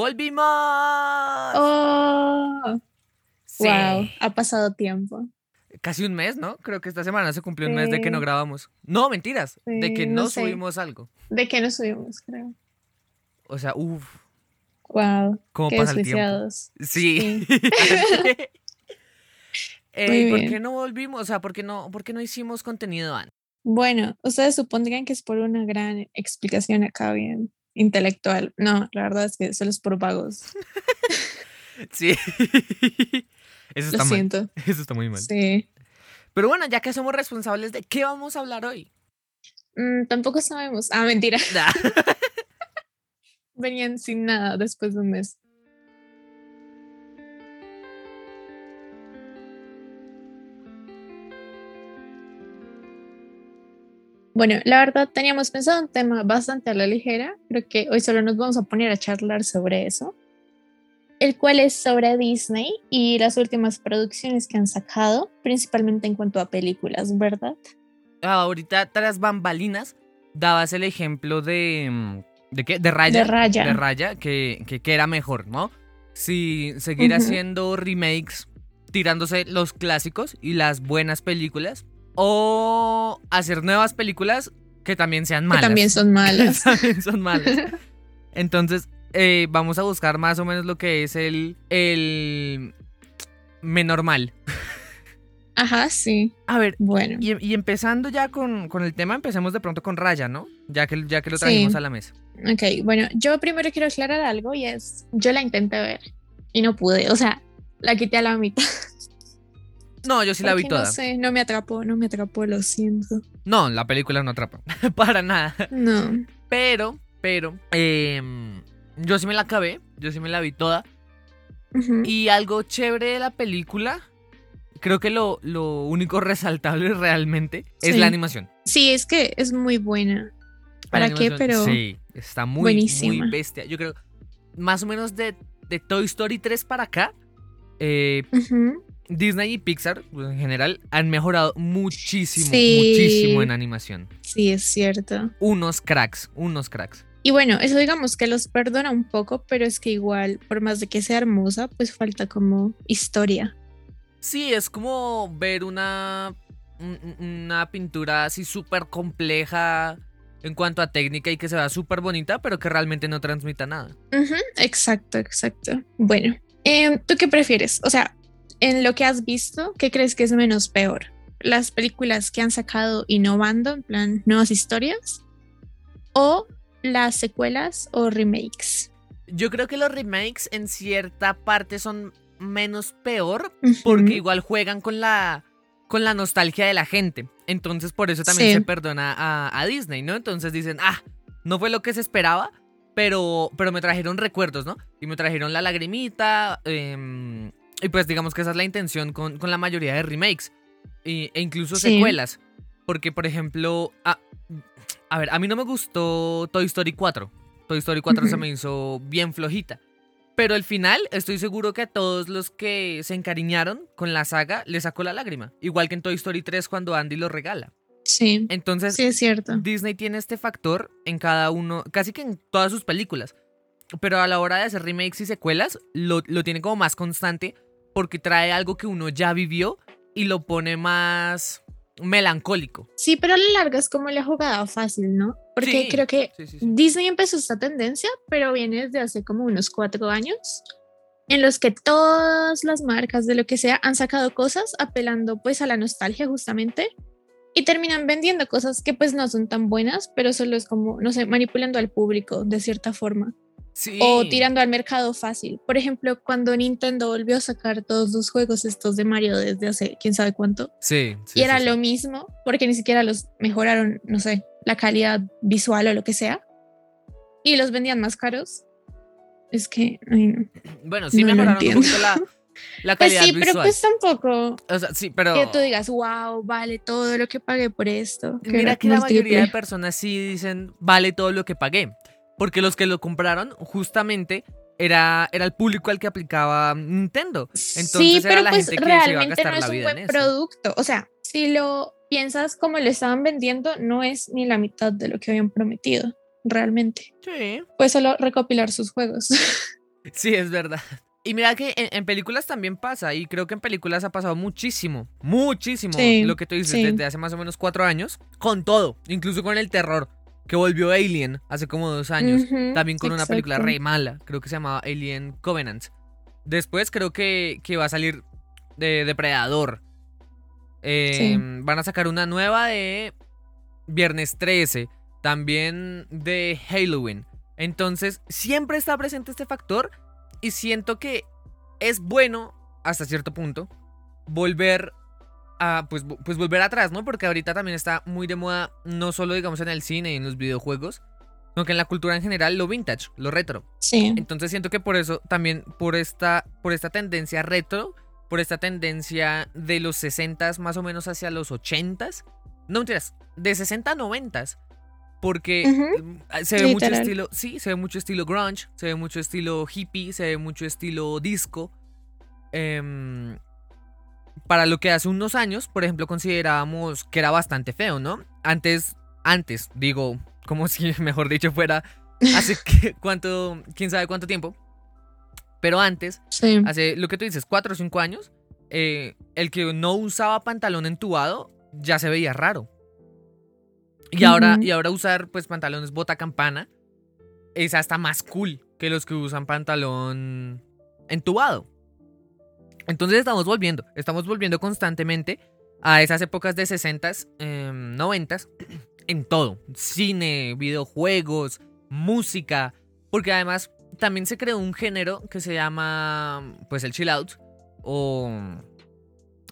¡Volvimos! ¡Oh! Sí. Wow, ha pasado tiempo. Casi un mes, ¿no? Creo que esta semana se cumplió un mes de que no grabamos. No, mentiras. de que no no, sé. subimos algo. ¿De qué nos subimos, creo? O sea, uff, Wow, ¿cómo qué pasa el tiempo? Sí. Eh, Muy ¿Por bien. qué no volvimos? O sea, ¿por qué no, por qué no hicimos contenido antes? Bueno, ustedes supondrían que es por una gran explicación acá bien intelectual. No, la verdad es que solo es por vagos. Sí. Eso Lo está mal. siento. Eso está muy mal. Sí. Pero bueno, ya que somos responsables de qué vamos a hablar hoy. Mm, tampoco sabemos. Ah, mentira. Nah. Venían sin nada después de un mes. Bueno, la verdad teníamos pensado un tema bastante a la ligera. Creo que hoy solo nos vamos a poner a charlar sobre eso. El cual es sobre Disney y las últimas producciones que han sacado, principalmente en cuanto a películas, ¿verdad? Ahorita, tras bambalinas, dabas el ejemplo de. mm, ¿De qué? De Raya. De Raya. De Raya, que, que, que era mejor, ¿no? Si seguir haciendo remakes, tirándose los clásicos y las buenas películas. O hacer nuevas películas que también sean Que malas. también son malas. también son malas. Entonces, eh, vamos a buscar más o menos lo que es el. el. menor mal. Ajá, sí. A ver, Bueno. y, y empezando ya con, con el tema, empecemos de pronto con Raya, ¿no? Ya que, ya que lo trajimos Sí. a la mesa. Ok, bueno, yo primero quiero aclarar algo y es, yo la intenté ver y no pude, o sea, la quité a la mitad. No, yo sí la vi toda. No sé, no me atrapó, no me atrapó, lo siento. No, la película no atrapa. Para nada. No. Pero, pero, em, yo sí me la acabé. Yo sí me la vi toda. Y algo chévere de la película, creo que lo, lo único resaltable realmente es la animación. Sí, es que es muy buena. ¿Para qué? Pero Sí, está muy, buenísima. muy bestia. Yo creo, más o menos de, de Toy Story 3 para acá, eh. Disney y Pixar, pues, en general, han mejorado muchísimo, Sí. muchísimo en animación. sí, es cierto. Unos cracks, unos cracks. Y bueno, eso digamos que los perdona un poco, pero es que igual, por más de que sea hermosa, pues falta como historia. Sí, es como ver una, un- una pintura así súper compleja en cuanto a técnica y que se vea súper bonita, pero que realmente no transmita nada. Ujú, Exacto, exacto. Bueno, em, ¿tú qué prefieres? O sea, en lo que has visto, ¿qué crees que es menos peor? ¿Las películas que han sacado innovando, en plan nuevas historias? ¿O las secuelas o remakes? Yo creo que los remakes en cierta parte son menos peor porque igual juegan con la, con la nostalgia de la gente. Entonces por eso también Sí. se perdona a, a Disney, ¿no? Entonces dicen, ah, no fue lo que se esperaba, pero, pero me trajeron recuerdos, ¿no? Y me trajeron la lagrimita. em, y pues digamos que esa es la intención con, con la mayoría de remakes. y- e incluso Sí. secuelas. Porque, por ejemplo, a, a ver, a mí no me gustó Toy Story 4. Toy Story 4 se me hizo bien flojita. Pero al final estoy seguro que a todos los que se encariñaron con la saga les sacó la lágrima. Igual que en Toy Story 3 cuando Andy lo regala. Sí, Entonces, sí es cierto. Disney tiene este factor en cada uno, casi que en todas sus películas. Pero a la hora de hacer remakes y secuelas, lo, lo tiene como más constante porque trae algo que uno ya vivió y lo pone más melancólico. Sí, pero a la larga es como la jugada fácil, ¿no? Porque Sí, creo que Sí, sí, sí. Disney empezó esta tendencia, pero viene desde hace como unos cuatro años, en los que todas las marcas de lo que sea han sacado cosas apelando pues a la nostalgia justamente y terminan vendiendo cosas que pues no son tan buenas, pero solo es como, no sé, manipulando al público de cierta forma Sí. o tirando al mercado fácil. Por ejemplo, cuando Nintendo volvió a sacar todos los juegos estos de Mario desde hace quién sabe cuánto, Sí, sí, y era sí, sí. lo mismo, porque ni siquiera los mejoraron, no sé, la calidad visual o lo que sea, y los vendían más caros. Es que, ay, no. Bueno, sí no mejoraron un poquito la, la Pues calidad sí, pero visual. pues tampoco O sea, sí, pero... que tú digas, wow, vale todo lo que pagué por esto. Mira que la multiple". mayoría de personas sí dicen vale todo lo que pagué. Porque los que lo compraron justamente era, era el público al que aplicaba Nintendo. Entonces sí, era pero la pues gente que se iba a realmente gastar no es un vida buen producto. O sea, si lo piensas como lo estaban vendiendo, no es ni la mitad de lo que habían prometido, realmente. Sí. Pues solo recopilar sus juegos. Sí, es verdad. Y mira que en, en películas también pasa, y creo que en películas ha pasado muchísimo, muchísimo, Sí, lo que tú dices, sí. desde hace más o menos cuatro años, con todo, incluso con el terror, que volvió Alien hace como dos años, también con una película re mala, creo que se llamaba Alien Covenant. Después creo que, que va a salir de Depredador. Eh, Sí. Van a sacar una nueva de Viernes 13, también de Halloween. Entonces, siempre está presente este factor y siento que es bueno, hasta cierto punto, volver a, pues, pues volver atrás, ¿no? Porque ahorita también está muy de moda, no solo digamos en el cine y en los videojuegos, sino que en la cultura en general, lo vintage, lo retro. Sí. Entonces siento que por eso también, por esta, por esta tendencia retro, por esta tendencia de los 60s más o menos hacia los 80s, no mentiras, de 60 a 90s, porque Ujú, eh, se ve mucho literal. estilo, sí, se ve mucho estilo grunge, se ve mucho estilo hippie, se ve mucho estilo disco. Em, para lo que hace unos años, por ejemplo, considerábamos que era bastante feo, ¿no? Antes, antes, digo, como si mejor dicho fuera hace que, cuánto, quién sabe cuánto tiempo. Pero antes, Sí. hace lo que tú dices, cuatro o cinco años, eh, el que no usaba pantalón entubado ya se veía raro. Y ahora, y ahora usar pues pantalones bota campana es hasta más cool que los que usan pantalón entubado. Entonces estamos volviendo, estamos volviendo constantemente a esas épocas de 60s, eh, 90s, en todo. Cine, videojuegos, música, porque además también se creó un género que se llama, pues el chill out, o...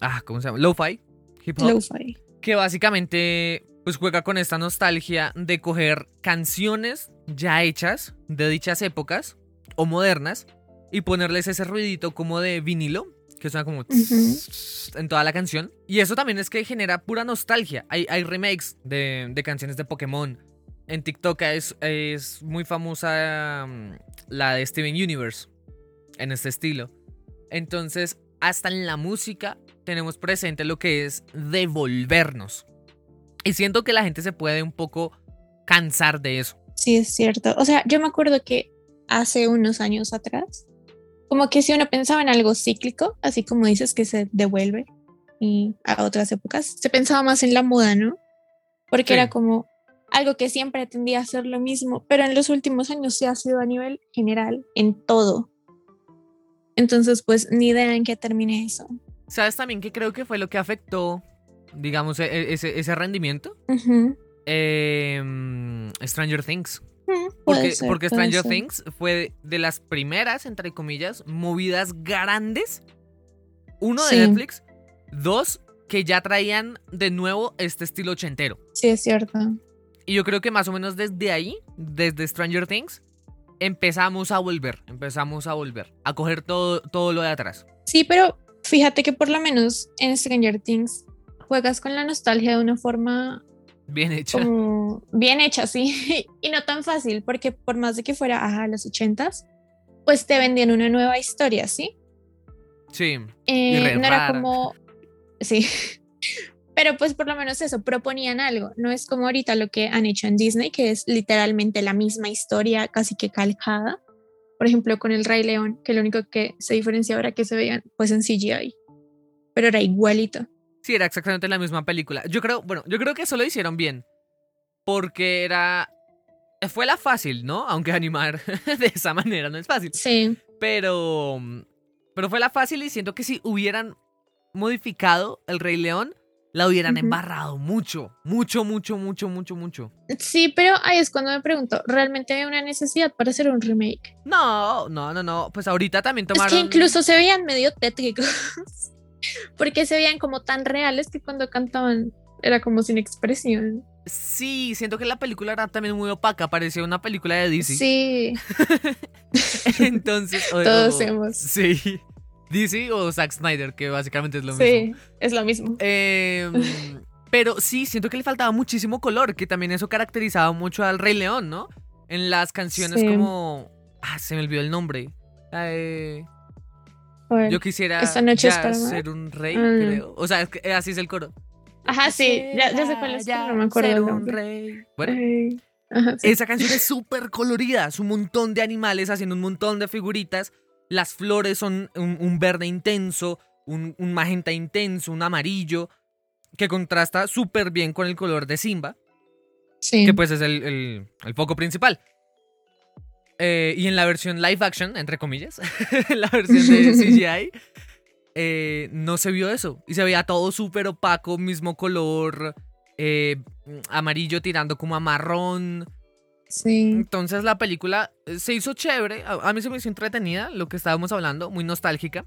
Ah, ¿cómo se llama? Lo-fi, hip hop Lo-fi. que básicamente pues juega con esta nostalgia de coger canciones ya hechas de dichas épocas o modernas y ponerles ese ruidito como de vinilo que suena como en toda la canción y eso también es que genera pura nostalgia hay, hay remakes de, de canciones de Pokémon en TikTok es, es muy famosa mm, la de Steven Universe en este estilo entonces hasta en la música tenemos presente lo que es devolvernos. Y siento que la gente se puede un poco cansar de eso. Sí, es cierto. O sea, yo me acuerdo que hace unos años atrás, como que si uno pensaba en algo cíclico, así como dices que se devuelve y a otras épocas, se pensaba más en la moda, ¿no? Porque Sí. era como algo que siempre tendía a ser lo mismo, pero en los últimos años se ha sido a nivel general, en todo. Entonces, pues ni idea en qué termine eso. ¿Sabes también que creo que fue lo que afectó, digamos, e- e- ese, ese rendimiento? Eh, mm, Stranger Things. Porque, ser, porque puede Stranger ser. Things fue de las primeras, entre comillas, movidas grandes. Uno de Sí. Netflix. Dos, que ya traían de nuevo este estilo ochentero. Sí, es cierto. Y yo creo que más o menos desde ahí, desde Stranger Things, empezamos a volver, empezamos a volver, a coger todo, todo lo de atrás. Sí, pero fíjate que por lo menos en Stranger Things juegas con la nostalgia de una forma Bien hecha. como bien hecha, sí, y no tan fácil, porque por más de que fuera ajá, los ochentas, pues te vendían una nueva historia, ¿sí? Sí, Eh, no era como, sí, pero pues por lo menos eso, proponían algo, no es como ahorita lo que han hecho en Disney, que es literalmente la misma historia, casi que calcada. Por ejemplo, con el Rey León, que lo único que se diferencia ahora que se veían pues en CGI, pero era igualito. Sí, era exactamente la misma película. Yo creo, bueno, yo creo que eso lo hicieron bien. Porque era. Fue la fácil, ¿no? Aunque animar de esa manera no es fácil. Sí, Pero. Pero fue la fácil y siento que si hubieran modificado el Rey León, la hubieran embarrado mucho. Mucho, mucho, mucho, mucho, mucho. sí, pero ahí es cuando me pregunto, ¿realmente hay una necesidad para hacer un remake? No, no, no, no. Pues ahorita también tomaron. Es que incluso se veían medio tétricos, porque se veían como tan reales que cuando cantaban era como sin expresión. Sí, siento que la película era también muy opaca, parecía una película de DC. Sí, Entonces, o- todos hemos. Sí. DC o Zack Snyder, que básicamente es lo mismo. Sí, es lo mismo. Em, pero sí, siento que le faltaba muchísimo color, que también eso caracterizaba mucho al Rey León, ¿no? En las canciones Sí. como... Ah, se me olvidó el nombre. La Yo quisiera Esta noche es ya para ser un rey, Ah. creo. O sea, es que así es el coro. Ajá, sí, ya, ya sé cuál es, pero no me acuerdo Ser un rey. Bueno, Ay, Ajá, sí. Esa canción es súper colorida, es un montón de animales haciendo un montón de figuritas. Las flores son un, un verde intenso, un, un magenta intenso, un amarillo, que contrasta súper bien con el color de Simba, Sí. que pues es el, el- el foco principal. Eh, y en la versión live action, entre comillas, en la versión de CGI, eh, no se vio eso. Y se veía todo súper opaco, mismo color, eh, amarillo tirando como a marrón. Sí. Entonces la película eh, se hizo chévere. A, mí se me hizo entretenida, lo que estábamos hablando, muy nostálgica.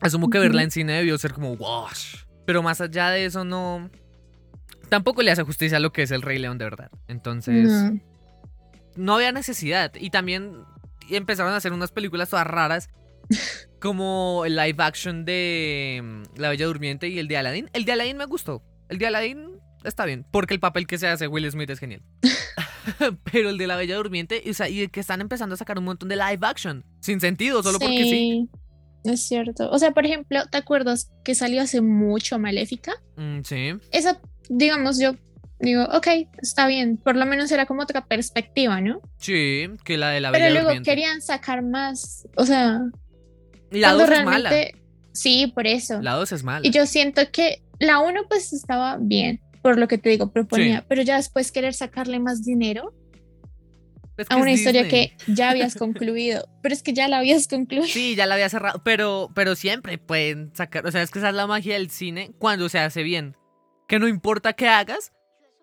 Asumo que verla en cine debió ser como wash. Pero más allá de eso, no. Tampoco le hace justicia a lo que es el Rey León de verdad. Entonces, no, No. había necesidad. Y también empezaron a hacer unas películas todas raras. como el live action de mm, La Bella Durmiente y el de Aladdin. El de Aladdin me gustó. El de Aladdin está bien. Porque el papel que se hace Will Smith es genial. Pero el de La Bella Durmiente, o sea, y que están empezando a sacar un montón de live action. Sin sentido, solo porque sí. Es cierto. O sea, por ejemplo, ¿te acuerdas que salió hace mucho Maléfica? Mm, sí. Esa, digamos, yo digo, ok, está bien. Por lo menos era como otra perspectiva, ¿no? Sí, que la de La Bella Pero luego Durmiente. querían sacar más. O sea, la cuando 2 es mala. Sí, por eso. La 2 es mala. Y yo siento que la 1 pues estaba bien, por lo que te digo, proponía, pero ya después querer sacarle más dinero Es que a una historia Disney. que ya habías concluido, pero es que ya la habías concluido. Sí, ya la había cerrado, pero, pero siempre pueden sacar, o sea, es que esa es la magia del cine cuando se hace bien. Que no importa qué hagas,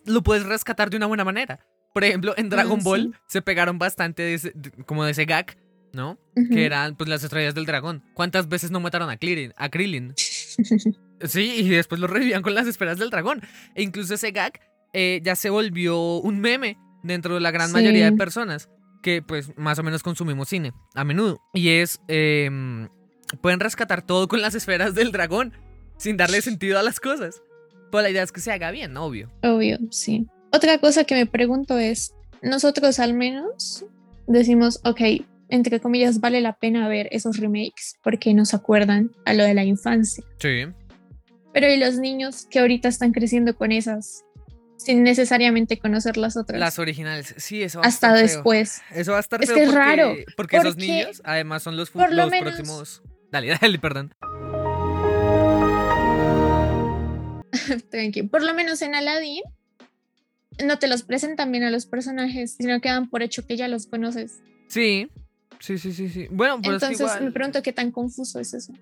lo puedes rescatar de una buena manera. Por ejemplo, en Dragon Ah, Ball sí. se pegaron bastante de ese- de- como de ese gag, ¿no? Que eran pues las estrellas del dragón. ¿Cuántas veces no mataron a Krillin? A Krillin? Sí, y después lo revivían con las esferas del dragón. E incluso ese gag eh, ya se volvió un meme dentro de la gran mayoría de personas que pues más o menos consumimos cine a menudo. Y es, em, pueden rescatar todo con las esferas del dragón sin darle sentido a las cosas. Pero la idea es que se haga bien, obvio. Obvio, sí. Otra cosa que me pregunto es, nosotros al menos decimos, ok, entre comillas, vale la pena ver esos remakes porque nos acuerdan a lo de la infancia. Sí. Pero ¿y los niños que ahorita están creciendo con esas sin necesariamente conocer las otras? Las originales. Sí, eso va a hasta estar feo. después. Eso va a estar Es feo que es porque, raro, Porque esos porque niños, además, son los, fu- por lo los menos- próximos. Dale, dale, perdón. Tranqui. Por lo menos en Aladdin no te los presentan bien a los personajes, sino que dan por hecho que ya los conoces. Sí. Sí, sí, sí, sí. Bueno, pero es que Entonces igual, me pregunto qué tan confuso es eso.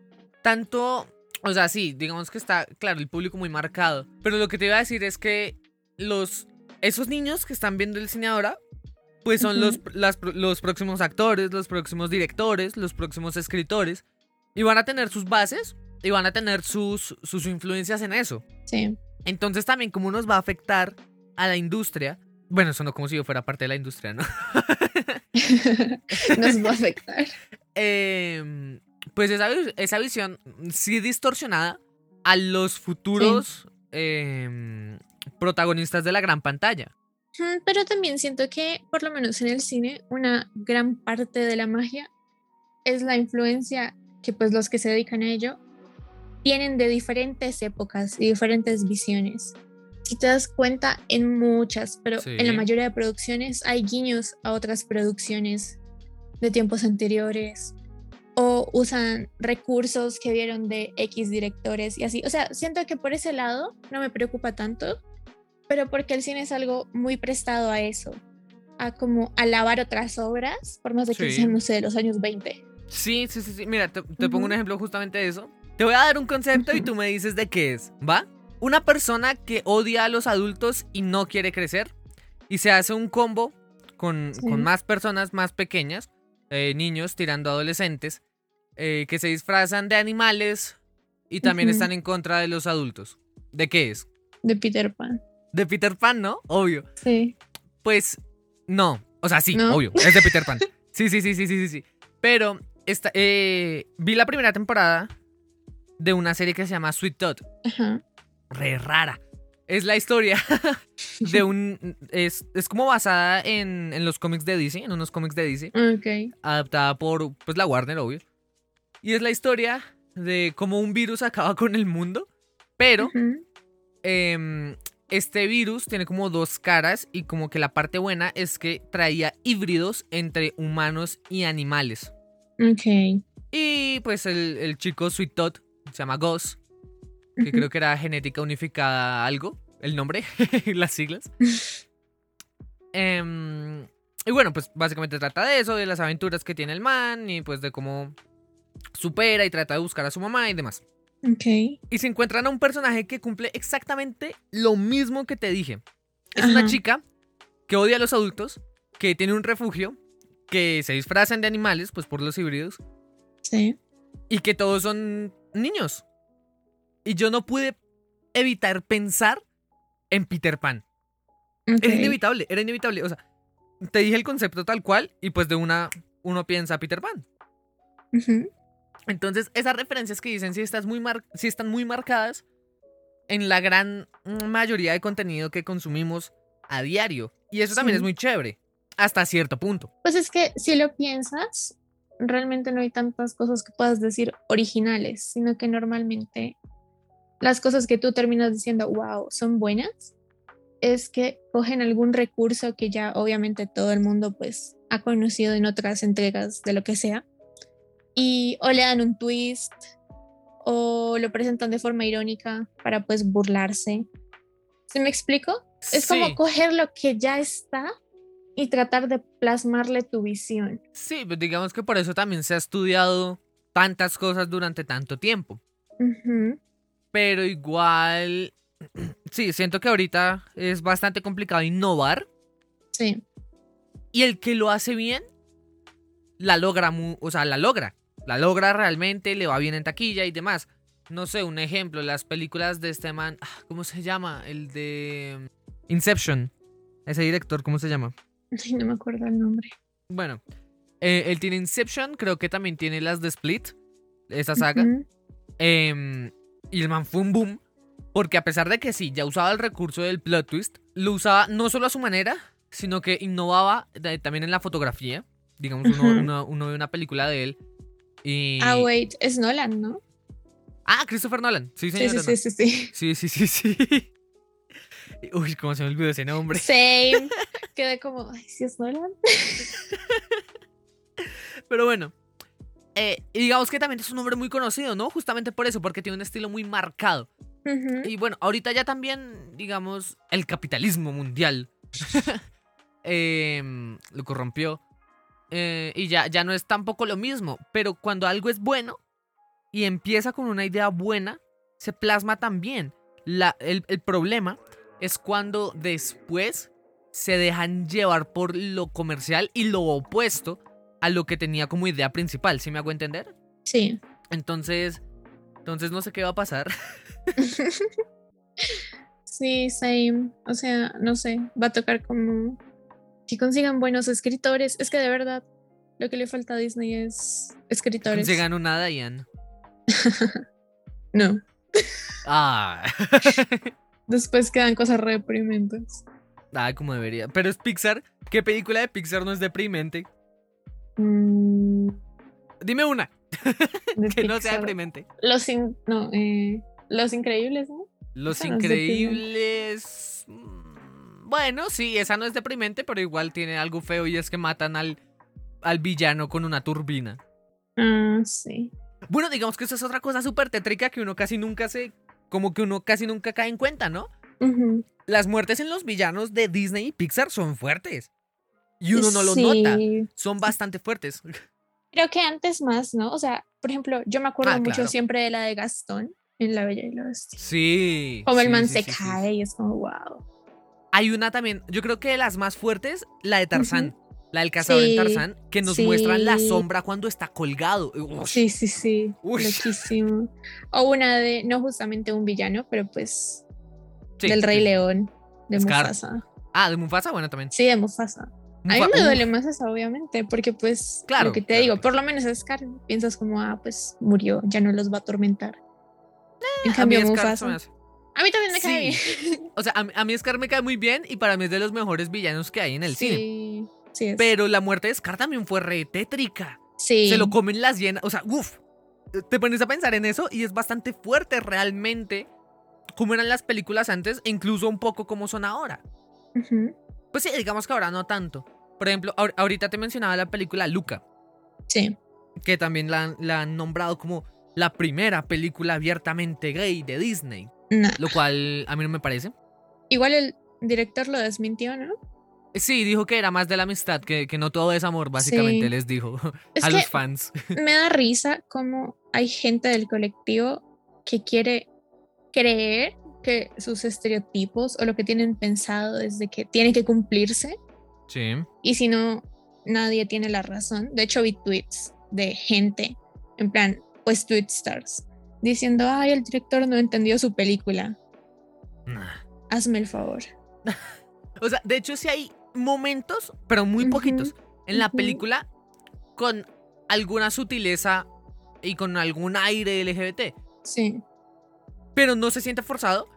tanto, o sea, sí, digamos que está, claro, el público muy marcado. Pero lo que te iba a decir es que los, esos niños que están viendo el cine ahora, pues son los, las los próximos actores, los próximos directores, los próximos escritores. Y van a tener sus bases y van a tener sus, sus influencias en eso. Sí. Entonces también cómo nos va a afectar a la industria. Bueno, eso no como si yo fuera parte de la industria, ¿no? Nos va a afectar. Em, pues esa, esa visión sí distorsionada a los futuros em, protagonistas de la gran pantalla. Pero también siento que, por lo menos en el cine, una gran parte de la magia es la influencia que pues los que se dedican a ello tienen de diferentes épocas y diferentes visiones. Si te das cuenta, en muchas, pero en la Sí. mayoría de producciones hay guiños a otras producciones de tiempos anteriores o usan recursos que vieron de X directores y así. O sea, siento que por ese lado no me preocupa tanto, pero porque el cine es algo muy prestado a eso, a como alabar otras obras, por más de que Sí. sean, no sé, de los años 20. Sí, sí, sí, sí. Mira, te, te pongo un ejemplo justamente de eso. Te voy a dar un concepto y tú me dices de qué es, ¿va? Una persona que odia a los adultos y no quiere crecer y se hace un combo con, Sí. con más personas más pequeñas, eh, niños tirando adolescentes, eh, que se disfrazan de animales y también están en contra de los adultos. ¿De qué es? De Peter Pan. De Peter Pan, ¿no? Obvio. Sí. Pues no. O sea, sí, ¿No? obvio. Es de Peter Pan. Sí, sí, sí, sí, sí, sí. sí. Pero esta, eh, vi la primera temporada de una serie que se llama Sweet Todd. Ajá. Re rara. Es la historia de un... Es, es como basada en, en los cómics de DC, en unos cómics de DC, Ok. adaptada por pues la Warner, obvio. Y es la historia de cómo un virus acaba con el mundo, pero em, este virus tiene como dos caras y como que la parte buena es que traía híbridos entre humanos y animales. Ok. Y pues el, el chico Sweet Todd se llama Gus, que creo que era genética unificada algo, el nombre, las siglas. Em, y bueno, pues básicamente trata de eso, de las aventuras que tiene el man y pues de cómo supera y trata de buscar a su mamá y demás. Ok. Y se encuentran a un personaje que cumple exactamente lo mismo que te dije. Es una chica que odia a los adultos, que tiene un refugio, que se disfrazan de animales, pues por los híbridos, Sí. y que todos son niños. Y yo no pude evitar pensar en Peter Pan. Ok. Es inevitable, era inevitable. O sea, te dije el concepto tal cual y pues de una uno piensa Peter Pan. Entonces, esas referencias que dicen si, estás muy mar- si están muy marcadas en la gran mayoría de contenido que consumimos a diario. Y eso también Sí. es muy chévere, hasta cierto punto. Pues es que si lo piensas, realmente no hay tantas cosas que puedas decir originales, sino que normalmente las cosas que tú terminas diciendo, wow, son buenas, es que cogen algún recurso que ya obviamente todo el mundo pues ha conocido en otras entregas de lo que sea, y o le dan un twist o lo presentan de forma irónica para pues burlarse. ¿Se me explico? Es como coger lo que ya está y tratar de plasmarle tu visión. sí, pues digamos que por eso también se ha estudiado tantas cosas durante tanto tiempo. Pero igual, sí, siento que ahorita es bastante complicado innovar. Sí, Y el que lo hace bien, la logra, o sea, la logra. La logra realmente, le va bien en taquilla y demás. No sé, un ejemplo, las películas de este man, ah, ¿cómo se llama? El de Inception. Ese director, ¿cómo se llama? Ay, no me acuerdo el nombre. Bueno, eh, él tiene Inception, creo que también tiene las de Split, esa saga. Em, y el man fue un boom. Porque a pesar de que sí, ya usaba el recurso del plot twist, lo usaba no solo a su manera, sino que innovaba también en la fotografía. Digamos, uno, Ujú. uno- uno ve una película de él y... Ah, wait, es Nolan, ¿no? Ah, Christopher Nolan. Sí, Sí, señor. sí, sí, sí, sí. Sí, sí, sí, sí. Uy, cómo se me olvidó ese nombre. Same. Quedé como, ay, si es Nolan. Pero bueno. eh, y digamos que también es un hombre muy conocido, ¿no? Justamente por eso, porque tiene un estilo muy marcado. Y bueno, ahorita ya también, digamos, el capitalismo mundial em, lo corrompió. Eh, y ya, ya no es tampoco lo mismo. Pero cuando algo es bueno y empieza con una idea buena, se plasma también. La, el, el problema es cuando después se dejan llevar por lo comercial y lo opuesto a lo que tenía como idea principal. ¿Sí me hago entender? Sí. Entonces, entonces no sé qué va a pasar. Sí, same. O sea, no sé, va a tocar como que consigan buenos escritores. Es que de verdad, lo que le falta a Disney es escritores. Se ganó nada, Ian. No. Ah. Después quedan cosas reprimentes. ah, como debería. Pero es Pixar. ¿Qué película de Pixar no es deprimente? Mm, Dime una que no sea deprimente. Los in- no, eh, Los Increíbles, ¿no? Los Esa. Increíbles. mm, Bueno, sí, esa no es deprimente, pero igual tiene algo feo y es que matan al, al villano con una turbina. Ah, sí. Bueno, digamos que eso es otra cosa súper tétrica que uno casi nunca se. Como que uno casi nunca cae en cuenta, ¿no? Las muertes en los villanos de Disney y Pixar son fuertes. Y uno no lo nota. Son bastante fuertes. Creo que antes más, ¿no? O sea, por ejemplo, yo me acuerdo Ah, mucho claro. siempre de la de Gastón en La Bella y la Bestia. Sí. Como el sí, man sí, se cae y es como, wow. Hay una también, yo creo que de las más fuertes, la de Tarzán. La del cazador Sí, en Tarzán, que nos muestran la sí. sombra cuando está colgado. Sí, sí, sí. Loquísimo. O una de, no justamente un villano, pero pues Sí, del Rey sí. León, de Scar. Mufasa. Ah, de Mufasa, bueno, también. Sí, de Mufasa. A mí me duele más esa, obviamente, porque pues, Claro, lo que te claro, digo, por lo menos es Scar, piensas como, ah, pues murió, ya no los va a atormentar. en a mí cambio, se Mufasa. A mí también me cae Sí. bien. O sea, a mí, a mí Scar me cae muy bien y para mí es de los mejores villanos que hay en el cine. sí, sí es. Pero la muerte de Scar también fue re tétrica. sí. Se lo comen las hienas. O sea, uff. Te pones a pensar en eso y es bastante fuerte realmente cómo eran las películas antes e incluso un poco cómo son ahora. Pues sí, digamos que ahora no tanto. Por ejemplo, ahor- ahorita te mencionaba la película Luca, Sí. que también la, han- la han nombrado como la primera película abiertamente gay de Disney, Nah. lo cual a mí no me parece. Igual el director lo desmintió, ¿no? Sí, dijo que era más de la amistad, que, que no todo es amor, básicamente Sí. les dijo Es a los fans. me da risa cómo hay gente del colectivo que quiere creer que sus estereotipos o lo que tienen pensado es de que tiene que cumplirse Sí. y si no, nadie tiene la razón. De hecho, vi tweets de gente, en plan, pues tweet stars, diciendo, ay, el director no entendió su película, hazme el favor. O sea, de hecho sí hay momentos, pero muy poquitos, en la película con alguna sutileza y con algún aire LGBT, Sí. pero no se siente forzado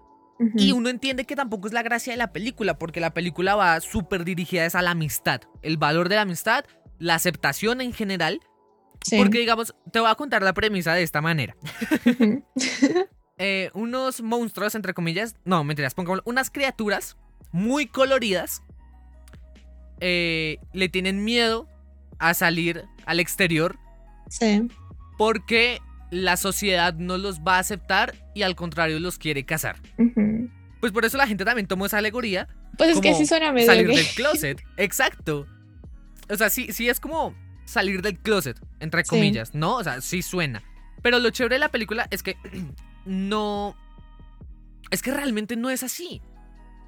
y uno entiende que tampoco es la gracia de la película, porque la película va súper dirigida a la amistad, el valor de la amistad, la aceptación en general, sí, porque digamos, te voy a contar la premisa de esta manera. Eh, unos monstruos, entre comillas, no, mentiras, pongámoslo, unas criaturas muy coloridas eh, le tienen miedo a salir al exterior sí, porque la sociedad no los va a aceptar y al contrario los quiere cazar. ujú. Pues por eso la gente también tomó esa alegoría, Pues es que sí suena medio salir del closet. Exacto. O sea, sí, sí es como salir del closet, entre Sí. comillas, ¿no? O sea, sí suena. Pero lo chévere de la película es que no... Es que realmente no es así.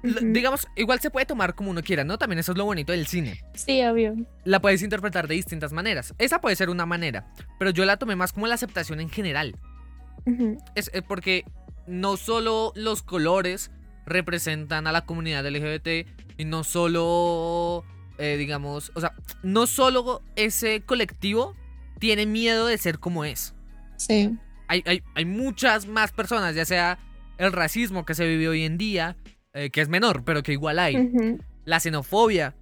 Digamos, igual se puede tomar como uno quiera, ¿no? También eso es lo bonito del cine. Sí, obvio. La puedes interpretar de distintas maneras. Esa puede ser una manera, pero yo la tomé más como la aceptación en general. Ujú, Es eh, porque no solo los colores representan a la comunidad LGBT y no solo, eh, digamos, o sea, no solo ese colectivo tiene miedo de ser como es. Sí. Hay, hay, hay muchas más personas, ya sea el racismo que se vive hoy en día, eh, que es menor, pero que igual hay. La xenofobia,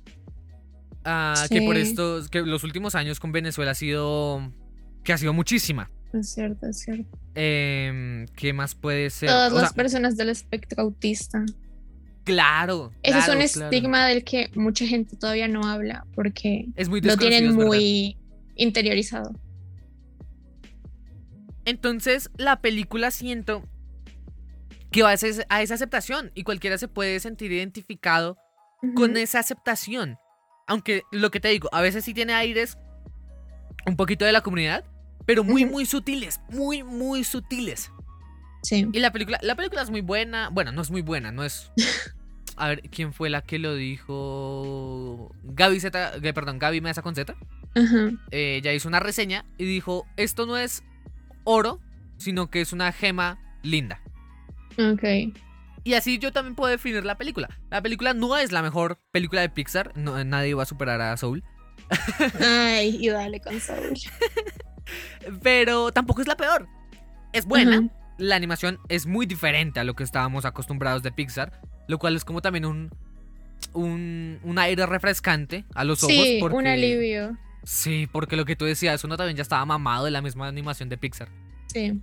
ah, que por estos, que los últimos años con Venezuela ha sido, que ha sido muchísima. Es cierto, es cierto. Em, ¿Qué más puede ser? Todas O sea, las personas del espectro autista. Claro. Ese es un claro. estigma del que mucha gente todavía no habla porque Es muy lo tienen muy interiorizado. Entonces, la película siento que va a ese- a esa aceptación y cualquiera se puede sentir identificado con esa aceptación. Aunque lo que te digo, a veces sí tiene aires un poquito de la comunidad, pero muy, muy sutiles, muy, muy sutiles. Sí. Y la película, la película es muy buena. Bueno, no es muy buena, no es. A ver, ¿quién fue la que lo dijo? Gaby Z, eh, perdón, Gaby Mesa con Z. Ajá. Eh, ella hizo una reseña y dijo: Esto no es oro, sino que es una gema linda. Ok. Y así yo también puedo definir la película. La película no es la mejor película de Pixar. no- nadie va a superar a Soul. Ay, y dale con Saúl. Pero tampoco es la peor. Es buena. La animación es muy diferente a lo que estábamos acostumbrados de Pixar. Lo cual es como también un. Un, un aire refrescante a los ojos. Sí, porque, un alivio. Sí, porque lo que tú decías, uno también ya estaba mamado de la misma animación de Pixar. Sí.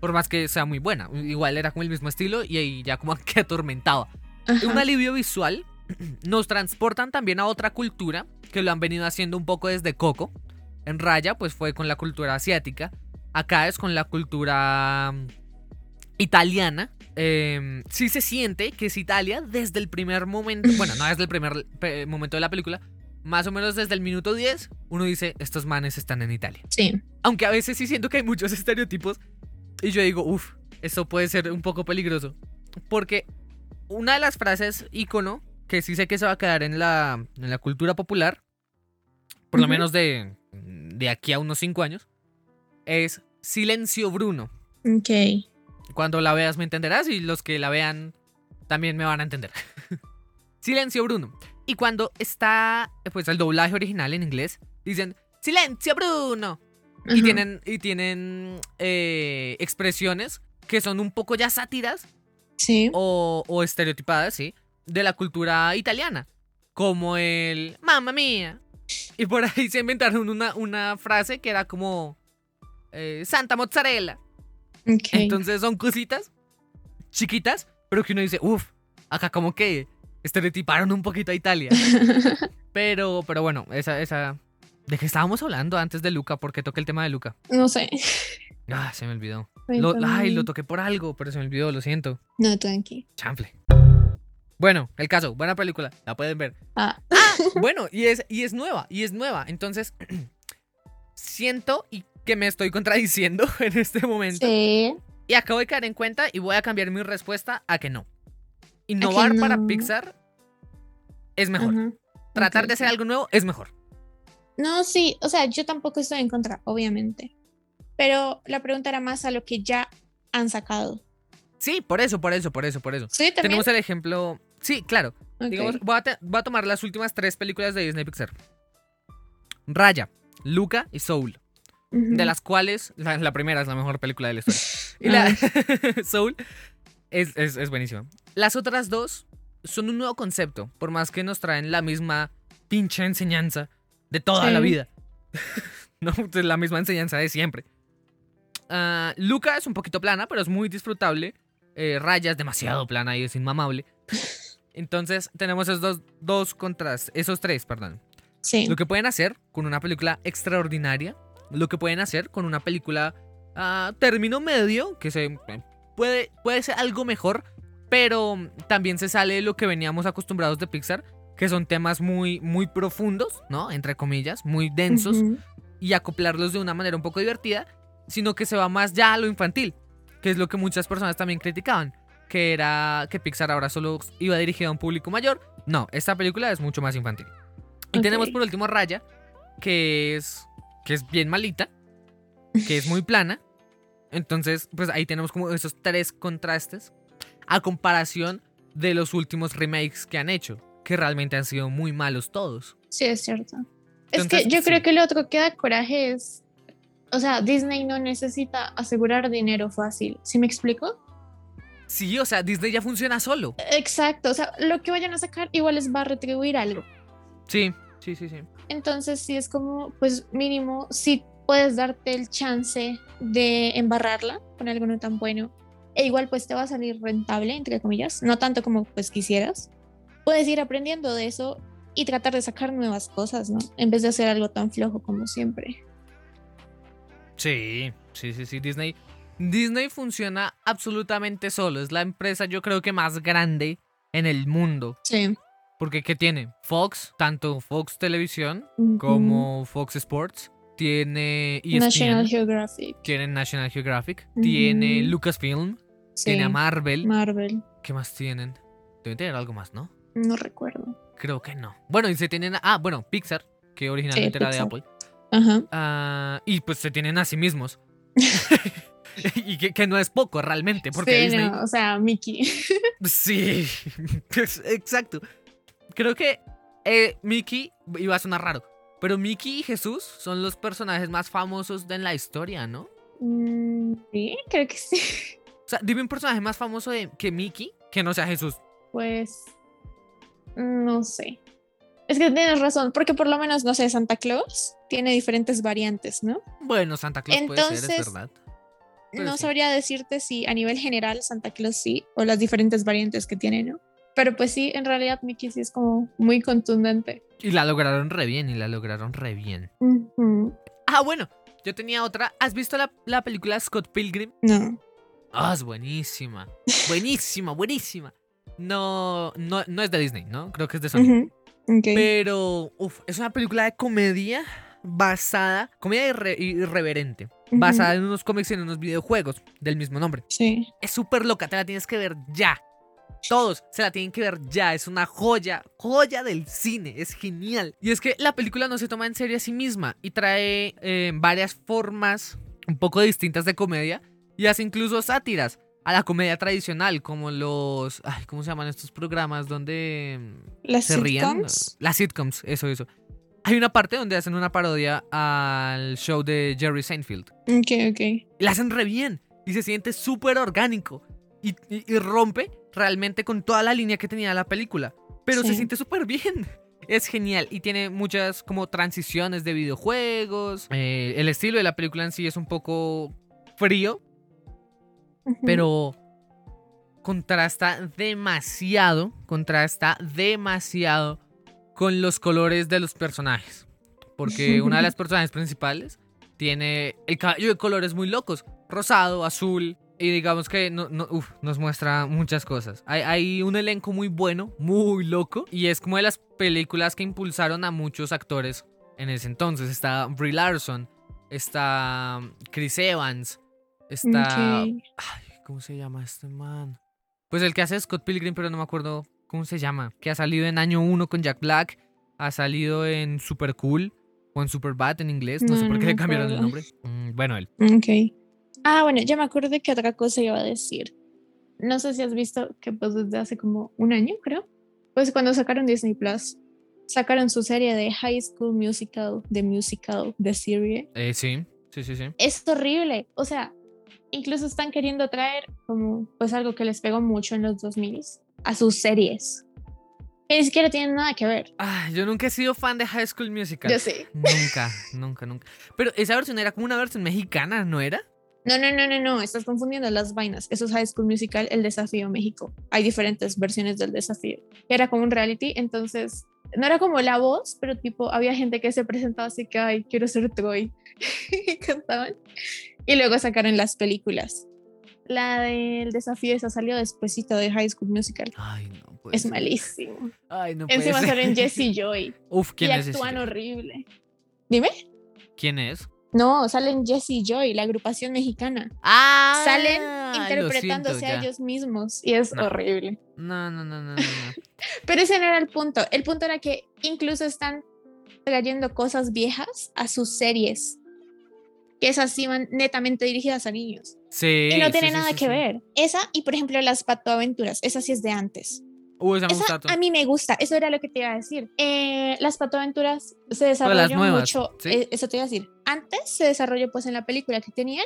Por más que sea muy buena. Igual era como el mismo estilo y ahí ya como que atormentaba. Ajá. Un alivio visual. Nos transportan también a otra cultura que lo han venido haciendo un poco desde Coco. En Raya, pues fue con la cultura asiática. Acá es con la cultura mm, italiana. Eh, sí se siente que es Italia desde el primer momento. Bueno, no desde el primer momento de la película. Más o menos desde el minuto 10, uno dice: Estos manes están en Italia. Sí. Aunque a veces sí siento que hay muchos estereotipos. Y yo digo, uff, esto puede ser un poco peligroso. Porque una de las frases ícono, que sí sé que se va a quedar en la, en la cultura popular, por lo menos de, de aquí a unos 5 años, es Silencio Bruno. Ok. Cuando la veas me entenderás y los que la vean también me van a entender. Silencio Bruno. Y cuando está pues el doblaje original en inglés, dicen Silencio Bruno. Y tienen, y tienen eh, expresiones que son un poco ya sátiras Sí. o, o estereotipadas, ¿sí? De la cultura italiana. Como el mamma mía. Y por ahí se inventaron una, una frase que era como eh, Santa Mozzarella. Entonces son cositas chiquitas, pero que uno dice, uff, acá como que estereotiparon un poquito a Italia. pero, pero bueno, esa, esa. ¿De qué estábamos hablando antes de Luca? Porque toqué el tema de Luca. No sé. Ah, se me olvidó. Lo- ay, lo toqué por algo, pero se me olvidó, lo siento. No, tranqui. Chanfle. Bueno, el caso, buena película, la pueden ver. Ah, Bueno, y es, y es nueva, y es nueva. Entonces, siento y que me estoy contradiciendo en este momento. sí. Y acabo de caer en cuenta y voy a cambiar mi respuesta a que no. Innovar para no. Pixar es mejor. Tratar de hacer algo nuevo es mejor. No, sí, o sea, yo tampoco estoy en contra, obviamente. Pero la pregunta era más a lo que ya han sacado. Sí, por eso, por eso, por eso, por eso. Sí, también. Tenemos el ejemplo. Sí, claro. Ok. Digamos, voy a, voy a tomar las últimas tres películas de Disney Pixar: Raya, Luca y Soul. Ujú. de las cuales la, la primera es la mejor película de la historia. Y la Soul es, es, es buenísima. Las otras dos son un nuevo concepto, por más que nos traen la misma pinche enseñanza de toda Sí. la vida. no, es la misma enseñanza de siempre. Ah, Luca es un poquito plana, pero es muy disfrutable. Eh, Raya es demasiado plana y es inmamable. Entonces tenemos esos dos, dos contras, esos tres, perdón. Sí. Lo que pueden hacer con una película extraordinaria, lo que pueden hacer con una película a término medio, que se puede, puede ser algo mejor, pero también se sale de lo que veníamos acostumbrados de Pixar, que son temas muy, muy profundos, ¿no? Entre comillas, muy densos, y acoplarlos de una manera un poco divertida, sino que se va más ya a lo infantil, que es lo que muchas personas también criticaban, que era que Pixar ahora solo iba dirigido a un público mayor. No, esta película es mucho más infantil. Y tenemos por último Raya, que es que es bien malita, que es muy plana. Entonces, pues ahí tenemos como esos tres contrastes a comparación de los últimos remakes que han hecho, que realmente han sido muy malos todos. Sí, es cierto. es que yo sí. creo que lo otro que da coraje es. O sea, Disney no necesita asegurar dinero fácil. ¿Sí me explico? Sí, o sea, Disney ya funciona solo. Exacto. O sea, lo que vayan a sacar igual les va a retribuir algo. Sí, sí, sí, sí. Entonces, sí es como, pues mínimo, si puedes darte el chance de embarrarla con algo no tan bueno, e igual pues te va a salir rentable, entre comillas, no tanto como pues quisieras, puedes ir aprendiendo de eso y tratar de sacar nuevas cosas, ¿no? En vez de hacer algo tan flojo como siempre. Sí, sí, sí, sí. Disney. Disney funciona absolutamente solo. Es la empresa, yo creo que más grande en el mundo. Sí. Porque, ¿qué tiene? Fox, tanto Fox Televisión como Fox Sports. Tiene E ESPN. National Geographic. Tiene National Geographic. Tiene Lucasfilm. Sí. Tiene a Marvel. Marvel. ¿Qué más tienen? Deben tener algo más, ¿no? No recuerdo. Creo que no. Bueno, y se tienen. a- Ah, bueno, Pixar, que originalmente era de. Apple. Ajá. Ah, y pues se tienen a sí mismos. y que, que no es poco realmente, porque sí, Disney. no, o sea, Mickey. Sí, pues, exacto. Creo que eh, Mickey iba a sonar raro, pero Mickey y Jesús son los personajes más famosos de en la historia, ¿no? Mm, sí, creo que sí. O sea, dime un personaje más famoso de, que Mickey que no sea Jesús. Pues no sé. Es que tienes razón, porque por lo menos, no sé, Santa Claus tiene diferentes variantes, ¿no? Bueno, Santa Claus puede ser, es Entonces, verdad. Pero no sí. sabría decirte si a nivel general Santa Claus sí, o las diferentes variantes que tiene, ¿no? Pero pues sí, en realidad Mickey sí es como muy contundente. Y la lograron re bien, y la lograron re bien. Ah, bueno, yo tenía otra. ¿Has visto la, la película Scott Pilgrim? No. Ah, es buenísima. Buenísima, buenísima. No, no, no es de Disney, ¿no? Creo que es de Sony. Pero, uf, es una película de comedia basada, comedia irre- irreverente, basada en unos cómics y en unos videojuegos del mismo nombre. Sí. Es súper loca, te la tienes que ver ya. Todos se la tienen que ver ya, es una joya, joya del cine, es genial. Y es que la película no se toma en serio a sí misma y trae eh, varias formas un poco distintas de comedia y hace incluso sátiras a la comedia tradicional, como los... Ay, ¿Cómo se llaman estos programas donde mm, Las se ríen? sitcoms. Las sitcoms, eso, eso. Hay una parte donde hacen una parodia al show de Jerry Seinfeld. Ok, ok. La hacen re bien y se siente súper orgánico y, y- y rompe realmente con toda la línea que tenía la película. Pero se siente súper bien. Es genial y tiene muchas como transiciones de videojuegos. Eh, el estilo de la película en sí es un poco frío, Pero contrasta demasiado, contrasta demasiado con los colores de los personajes. Porque una de las personajes principales tiene el cabello de colores muy locos, rosado, azul, y digamos que no, no- uf, nos muestra muchas cosas. Hay, hay un elenco muy bueno, muy loco, y es como de las películas que impulsaron a muchos actores en ese entonces. Está Brie Larson, está Chris Evans, está... Ok. Ay, ¿cómo se llama este man? Pues el que hace Scott Pilgrim, pero no me acuerdo cómo se llama. Que ha salido en año 1 con Jack Black, ha salido en Super Cool o en Super Bad en inglés. No, No, sé por qué le cambiaron el acuerdo. nombre. Mm, bueno, él. Ok. Ah, bueno, ya me acordé que otra cosa iba a decir. No sé si has visto que pues desde hace como un año, creo. Pues cuando sacaron Disney Plus, sacaron su serie de High School Musical, The Musical, The Serie. Eh, sí, sí, sí, sí. Es horrible. O sea, incluso están queriendo traer como pues algo que les pegó mucho en los 2000 a sus series. Que ni siquiera tienen nada que ver. Ah, yo nunca he sido fan de High School Musical. Yo sé. Nunca, nunca, nunca. Pero esa versión era como una versión mexicana, ¿no era? No, no, no, no, no, estás confundiendo las vainas. Eso es High School Musical, El Desafío México. Hay diferentes versiones del desafío. Era como un reality, entonces no era como la voz, pero tipo había gente que se presentaba así que, ay, quiero ser Troy. y cantaban. Y luego sacaron las películas. La del desafío esa salió despuesito de High School Musical. Ay, no puede Es ser. malísimo. Ay, no puede Encima ser. salen Jesse y Joy. Uf, Y ¿quién es ese? actúan horrible. Dime. ¿Quién es? No, salen Jesse y Joy, la agrupación mexicana. Ah, salen interpretándose siento, a ellos mismos y es No. horrible. No, no, no, no, no. no. Pero ese no era el punto. El punto era que incluso están trayendo cosas viejas a sus series, que esas sí van netamente dirigidas a niños. Sí. y no tiene sí, nada sí, que sí. ver. Esa y por ejemplo las patoaventuras, esa sí es de antes. Uh, esa me Esa a mí me gusta, eso era lo que te iba a decir. Eh, las patoaventuras se desarrolló nuevas, mucho, eh, eso te iba a decir. Antes se desarrolló pues en la película que tenían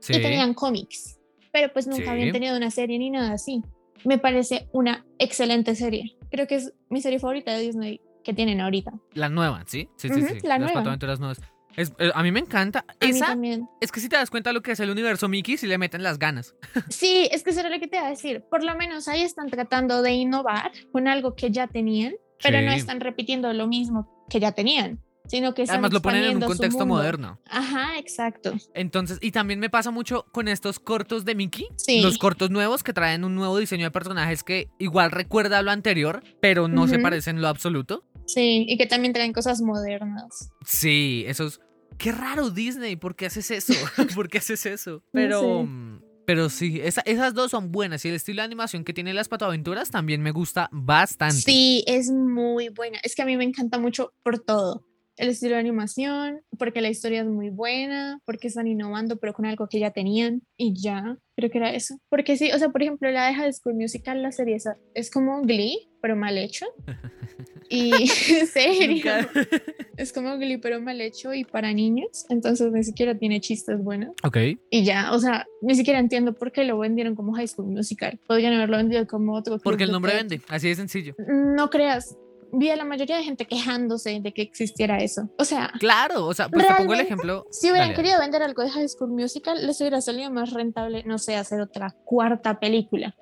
Sí. y tenían cómics, pero pues nunca habían tenido una serie ni nada así. Me parece una excelente serie. Creo que es mi serie favorita de Disney que tienen ahorita. La nueva, ¿sí? Sí, sí, Ujú, sí. la Las nueva. patoaventuras nuevas. Es- eh, a mí me encanta. A mí Esa, también. es que si te das cuenta lo que es el universo Mickey, si le meten las ganas. Sí, es que eso era lo que te iba a decir. Por lo menos ahí están tratando de innovar con algo que ya tenían, pero no están repitiendo lo mismo que ya tenían, sino que Además lo ponen en un contexto moderno. Ajá, exacto. Entonces, y también me pasa mucho con estos cortos de Mickey. Sí. Los cortos nuevos que traen un nuevo diseño de personajes que igual recuerda a lo anterior, pero no se Ujú. parece en lo absoluto. Sí, y que también traen cosas modernas. Sí, esos. Qué raro Disney, ¿por qué haces eso? ¿Por qué haces eso? Pero. mm, Pero sí, esa- esas dos son buenas y el estilo de animación que tiene las patoaventuras también me gusta bastante. Sí, es muy buena. Es que a mí me encanta mucho por todo. El estilo de animación, porque la historia es muy buena, porque están innovando, pero con algo que ya tenían y ya. Creo que era eso. Porque sí, o sea, por ejemplo, la de High School Musical, la serie esa, es como Glee, pero mal hecho. Y en serio, es como Glee, pero mal hecho y para niños. Entonces ni siquiera tiene chistes buenos. Ok. Y ya, o sea, ni siquiera entiendo por qué lo vendieron como High School Musical. Podrían haberlo vendido como otro. Porque el nombre vende, así de sencillo. No creas. Vi a la mayoría de gente quejándose de que existiera eso. O sea, Claro, o sea, pues te pongo el ejemplo. si hubieran Dale, querido vender algo de High School Musical, les hubiera salido más rentable, no sé, hacer otra cuarta película.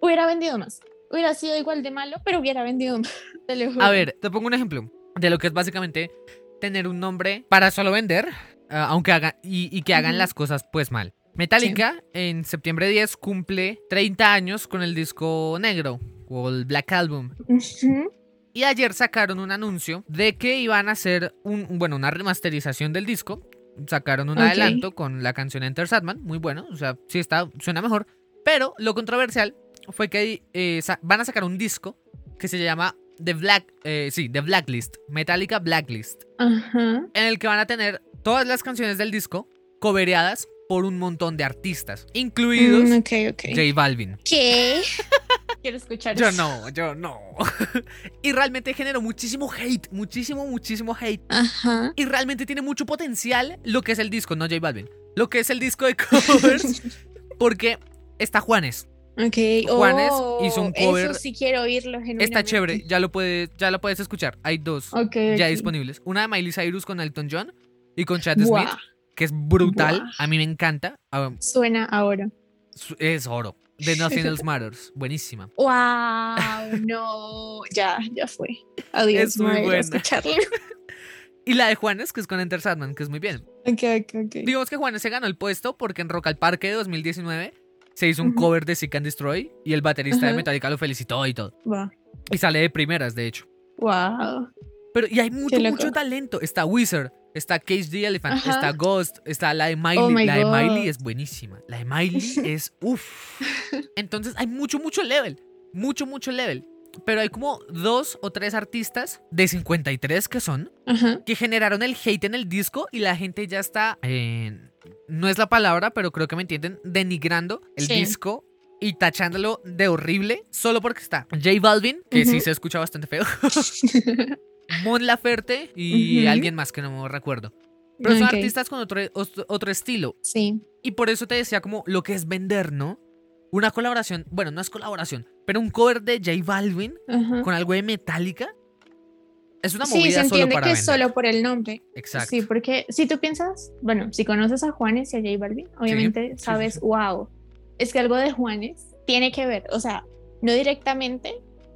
Hubiera vendido más. Hubiera sido igual de malo, pero hubiera vendido más. te. A ver, te pongo un ejemplo de lo que es básicamente tener un nombre para solo vender, ah, aunque hagan y, y que hagan Ujú. las cosas pues mal. Metallica en septiembre 10 cumple 30 años con el disco negro o el Black Album. Y ayer sacaron un anuncio de que iban a hacer un, bueno, una remasterización del disco. Sacaron un adelanto con la canción Enter Sandman, muy bueno, o sea, sí está, suena mejor. Pero lo controversial fue que eh, van a sacar un disco que se llama The Black, eh, sí, The Blacklist, Metallica Blacklist, en el que van a tener todas las canciones del disco cobereadas por un montón de artistas, incluidos Mm, ok, ok. J Balvin. ¿Qué? Quiero escuchar Yo eso. no, yo no. y realmente generó muchísimo hate, muchísimo, muchísimo hate. Ajá. Y realmente tiene mucho potencial lo que es el disco, no J Balvin. Lo que es el disco de covers, porque está Juanes. Ok. Juanes oh, hizo un cover. Eso sí quiero oírlo. Está chévere, ya lo puedes, ya lo puedes escuchar. Hay dos ya disponibles. Una de Miley Cyrus con Elton John y con Chad Buah, Smith, que es brutal. A mí me encanta. Ah, Suena ahora. su- es oro. de Nothing Else Matters. Buenísima. ¡Wow! No, ya, ya fue. Adiós, Es muy a a buena. escucharlo. Y la de Juanes, que es con Enter Sandman, que es muy bien. Ok, ok, ok. Digamos que Juanes se ganó el puesto porque en Rock al Parque de 2019 se hizo un cover de Seek and Destroy y el baterista de. Metallica lo felicitó y todo. Y sale de primeras, de hecho. Wow. Pero y hay mucho, mucho talento. Está Wizard, está Cage the Elephant, Ajá. está Ghost, está la de Miley. Oh la de. Miley es buenísima. La de Miley es uff. Entonces hay mucho, mucho level. Mucho, mucho level. Pero hay como dos o tres artistas de 53 que son Ajá. que generaron el hate en el disco y la gente ya está, eh, no es la palabra, pero creo que me entienden, denigrando el Sí. disco y tachándolo de horrible solo porque está J Balvin, que sí Ujú. se escucha bastante feo, Mon Laferte y Ujú. alguien más que no me recuerdo. Pero son Ok. artistas con otro, otro, estilo. Sí. Y por eso te decía como lo que es vender, ¿no? Una colaboración, bueno, no es colaboración, pero un cover de J Balvin Ajá. con algo de Metallica. Es una Sí, movida se solo entiende para que es solo por el nombre. Exacto. Sí, porque si tú piensas, bueno, si conoces a Juanes y a J Balvin, obviamente sí, sabes, sí. wow, es que algo de Juanes tiene que ver, o sea, no directamente,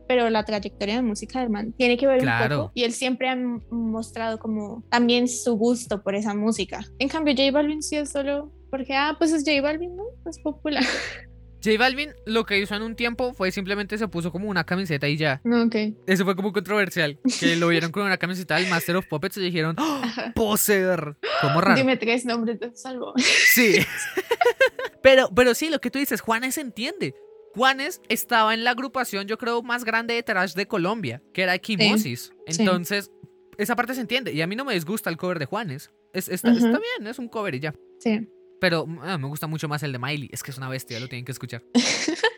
pero la trayectoria de música del man tiene que ver Claro. un poco y él siempre ha mostrado como también su gusto por esa música. En cambio, J Balvin sí es solo porque, ah, pues es J Balvin, ¿no? Es popular. J Balvin lo que hizo en un tiempo fue simplemente se puso como una camiseta y ya. No, ok. Eso fue como controversial. Que lo vieron con una camiseta del Master of Puppets y dijeron, ¡Oh, Ajá. ¡Poser! Como raro. Dime tres nombres de salvo. Sí. pero, pero sí, lo que tú dices, Juanes entiende. Juanes estaba en la agrupación, yo creo, más grande de trash de Colombia, que era Equimosis. sí. Entonces, esa parte se entiende. Y a mí no me disgusta el cover de Juanes. Es, está, está bien, es un cover y ya. Sí. Pero ah, me gusta mucho más el de Miley. Es que es una bestia, lo tienen que escuchar.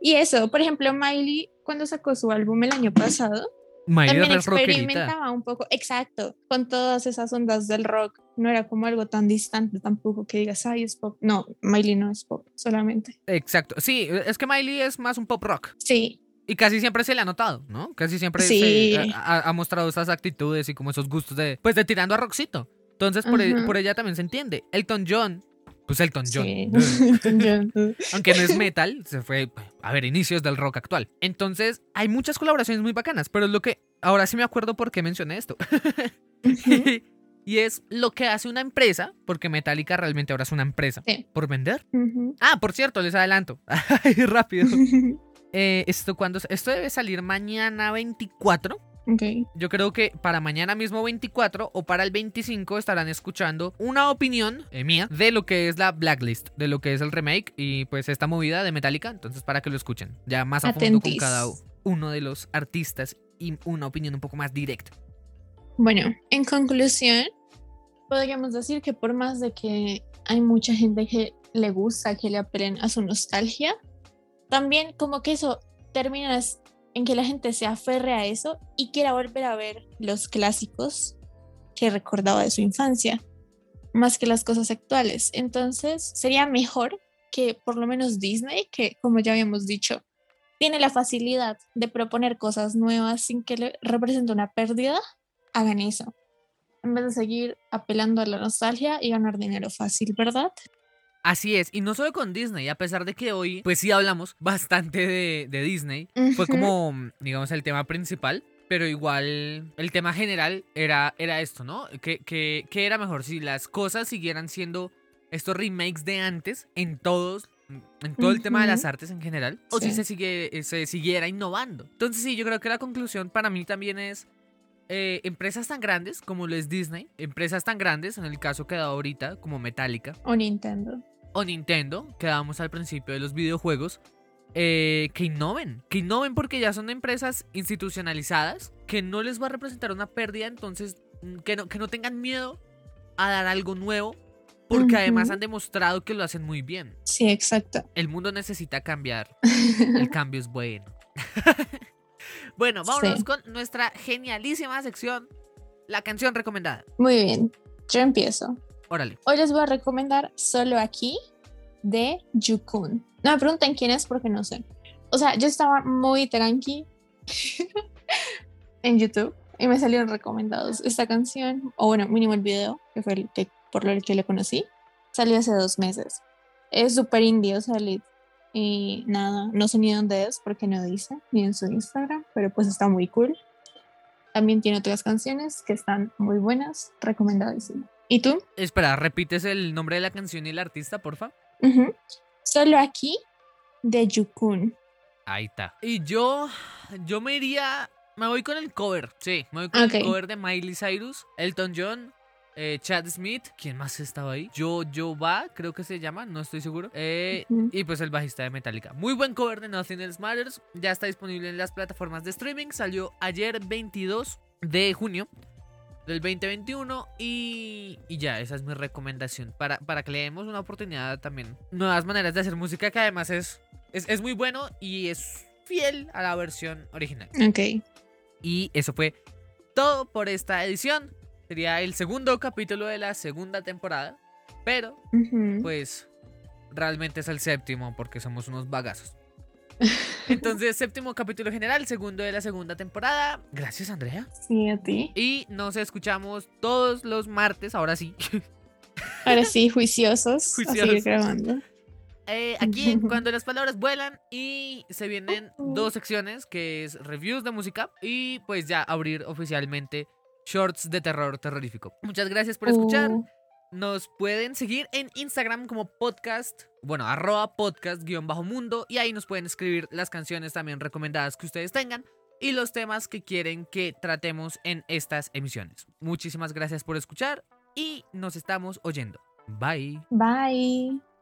Y eso, por ejemplo, Miley, cuando sacó su álbum el año pasado, Miley también re rockerita. experimentaba un poco, exacto, con todas esas ondas del rock. No era como algo tan distante tampoco que digas, ay, es pop. No, Miley no es pop, solamente. Exacto. Sí, es que Miley es más un pop rock. Sí, Y casi siempre se le ha notado, ¿no? Casi siempre Sí. se ha, ha mostrado esas actitudes y como esos gustos de, pues de tirando a rockcito. Entonces por, e- Ajá. por ella también se entiende. Elton John, pues Elton John, sí. aunque no es metal, se fue a ver inicios del rock actual. Entonces hay muchas colaboraciones muy bacanas, pero es lo que ahora sí me acuerdo por qué mencioné esto. Y es lo que hace una empresa, porque Metallica realmente ahora es una empresa, Sí. por vender. Ah, por cierto, les adelanto. Rápido. Eh, esto cuando esto debe salir mañana 24. Yo creo que para mañana mismo 24 o para el 25 estarán escuchando una opinión eh, mía de lo que es la Blacklist, de lo que es el remake y pues esta movida de Metallica. Entonces para que lo escuchen ya más a fondo con cada uno de los artistas y una opinión un poco más directa. Bueno, en conclusión, podríamos decir que por más de que hay mucha gente que le gusta que le apelen a su nostalgia, también como que eso termina en que la gente se aferre a eso y quiera volver a ver los clásicos que recordaba de su infancia, más que las cosas actuales. Entonces, sería mejor que por lo menos Disney, que como ya habíamos dicho, tiene la facilidad de proponer cosas nuevas sin que le represente una pérdida, hagan eso. En vez de seguir apelando a la nostalgia y ganar dinero fácil, ¿verdad? Así es, y no solo con Disney, a pesar de que hoy pues sí hablamos bastante de, de Disney, fue Ujú. como, digamos, el tema principal. Pero igual el tema general era, era esto, ¿no? Que, que, que era mejor si las cosas siguieran siendo estos remakes de antes en todos, en todo el tema de las artes en general, o si se, sigue, se siguiera innovando. Entonces sí, yo creo que la conclusión para mí también es eh, empresas tan grandes como lo es Disney, empresas tan grandes, en el caso que dado ahorita, como Metallica, O Nintendo. O Nintendo, que dábamos al principio de los videojuegos, eh, que innoven, que innoven porque ya son empresas institucionalizadas, que no les va a representar una pérdida, entonces mm, que no, que no tengan miedo a dar algo nuevo, porque además han demostrado que lo hacen muy bien. Sí, exacto. El mundo necesita cambiar, el cambio es bueno. bueno, vámonos Sí. con nuestra genialísima sección, la canción recomendada. Muy bien, yo empiezo. Órale. Hoy les voy a recomendar Solo aquí de Yukun. No me pregunten quién es porque no sé. O sea, yo estaba muy tranqui en YouTube y me salieron recomendados esta canción, o bueno, mínimo el video, que fue el que, por lo que le conocí, salió hace dos meses. Es súper indie, o Y nada, no sé ni dónde es porque no dice, ni en su Instagram, pero pues está muy cool. También tiene otras canciones que están muy buenas, recomendadísimo. ¿Y tú? Espera, ¿repites el nombre de la canción y el artista, porfa? Ujú. Solo aquí, de Yukun. Ahí está. Y yo, yo me iría, me voy con el cover, sí, me voy con Ok. el cover de Miley Cyrus, Elton John, eh, Chad Smith, ¿quién más estaba ahí? Yo, Yo Va, creo que se llama, no estoy seguro. Eh, y pues el bajista de Metallica. Muy buen cover de Nothing Else Matters, ya está disponible en las plataformas de streaming, salió ayer 22 de junio del 2021 y, y ya, esa es mi recomendación para, para que le demos una oportunidad también. Nuevas maneras de hacer música que además es, es, es muy bueno y es fiel a la versión original. Ok. Y eso fue todo por esta edición. Sería el segundo capítulo de la segunda temporada, pero pues realmente es el séptimo porque somos unos bagazos. Entonces, séptimo capítulo general, segundo de la segunda temporada. Gracias, Andrea. Sí, a ti. Y nos escuchamos todos los martes, ahora sí. Ahora sí, juiciosos. A Juiciosos. seguir grabando. Eh, aquí Cuando las palabras vuelan y se vienen dos secciones que es reviews de música y pues ya abrir oficialmente shorts de terror terrorífico. Muchas gracias por escuchar. Uh, Nos pueden seguir en Instagram como podcast, bueno, arroba podcast guion bajo mundo y ahí nos pueden escribir las canciones también recomendadas que ustedes tengan y los temas que quieren que tratemos en estas emisiones. Muchísimas gracias por escuchar y nos estamos oyendo. Bye. bye.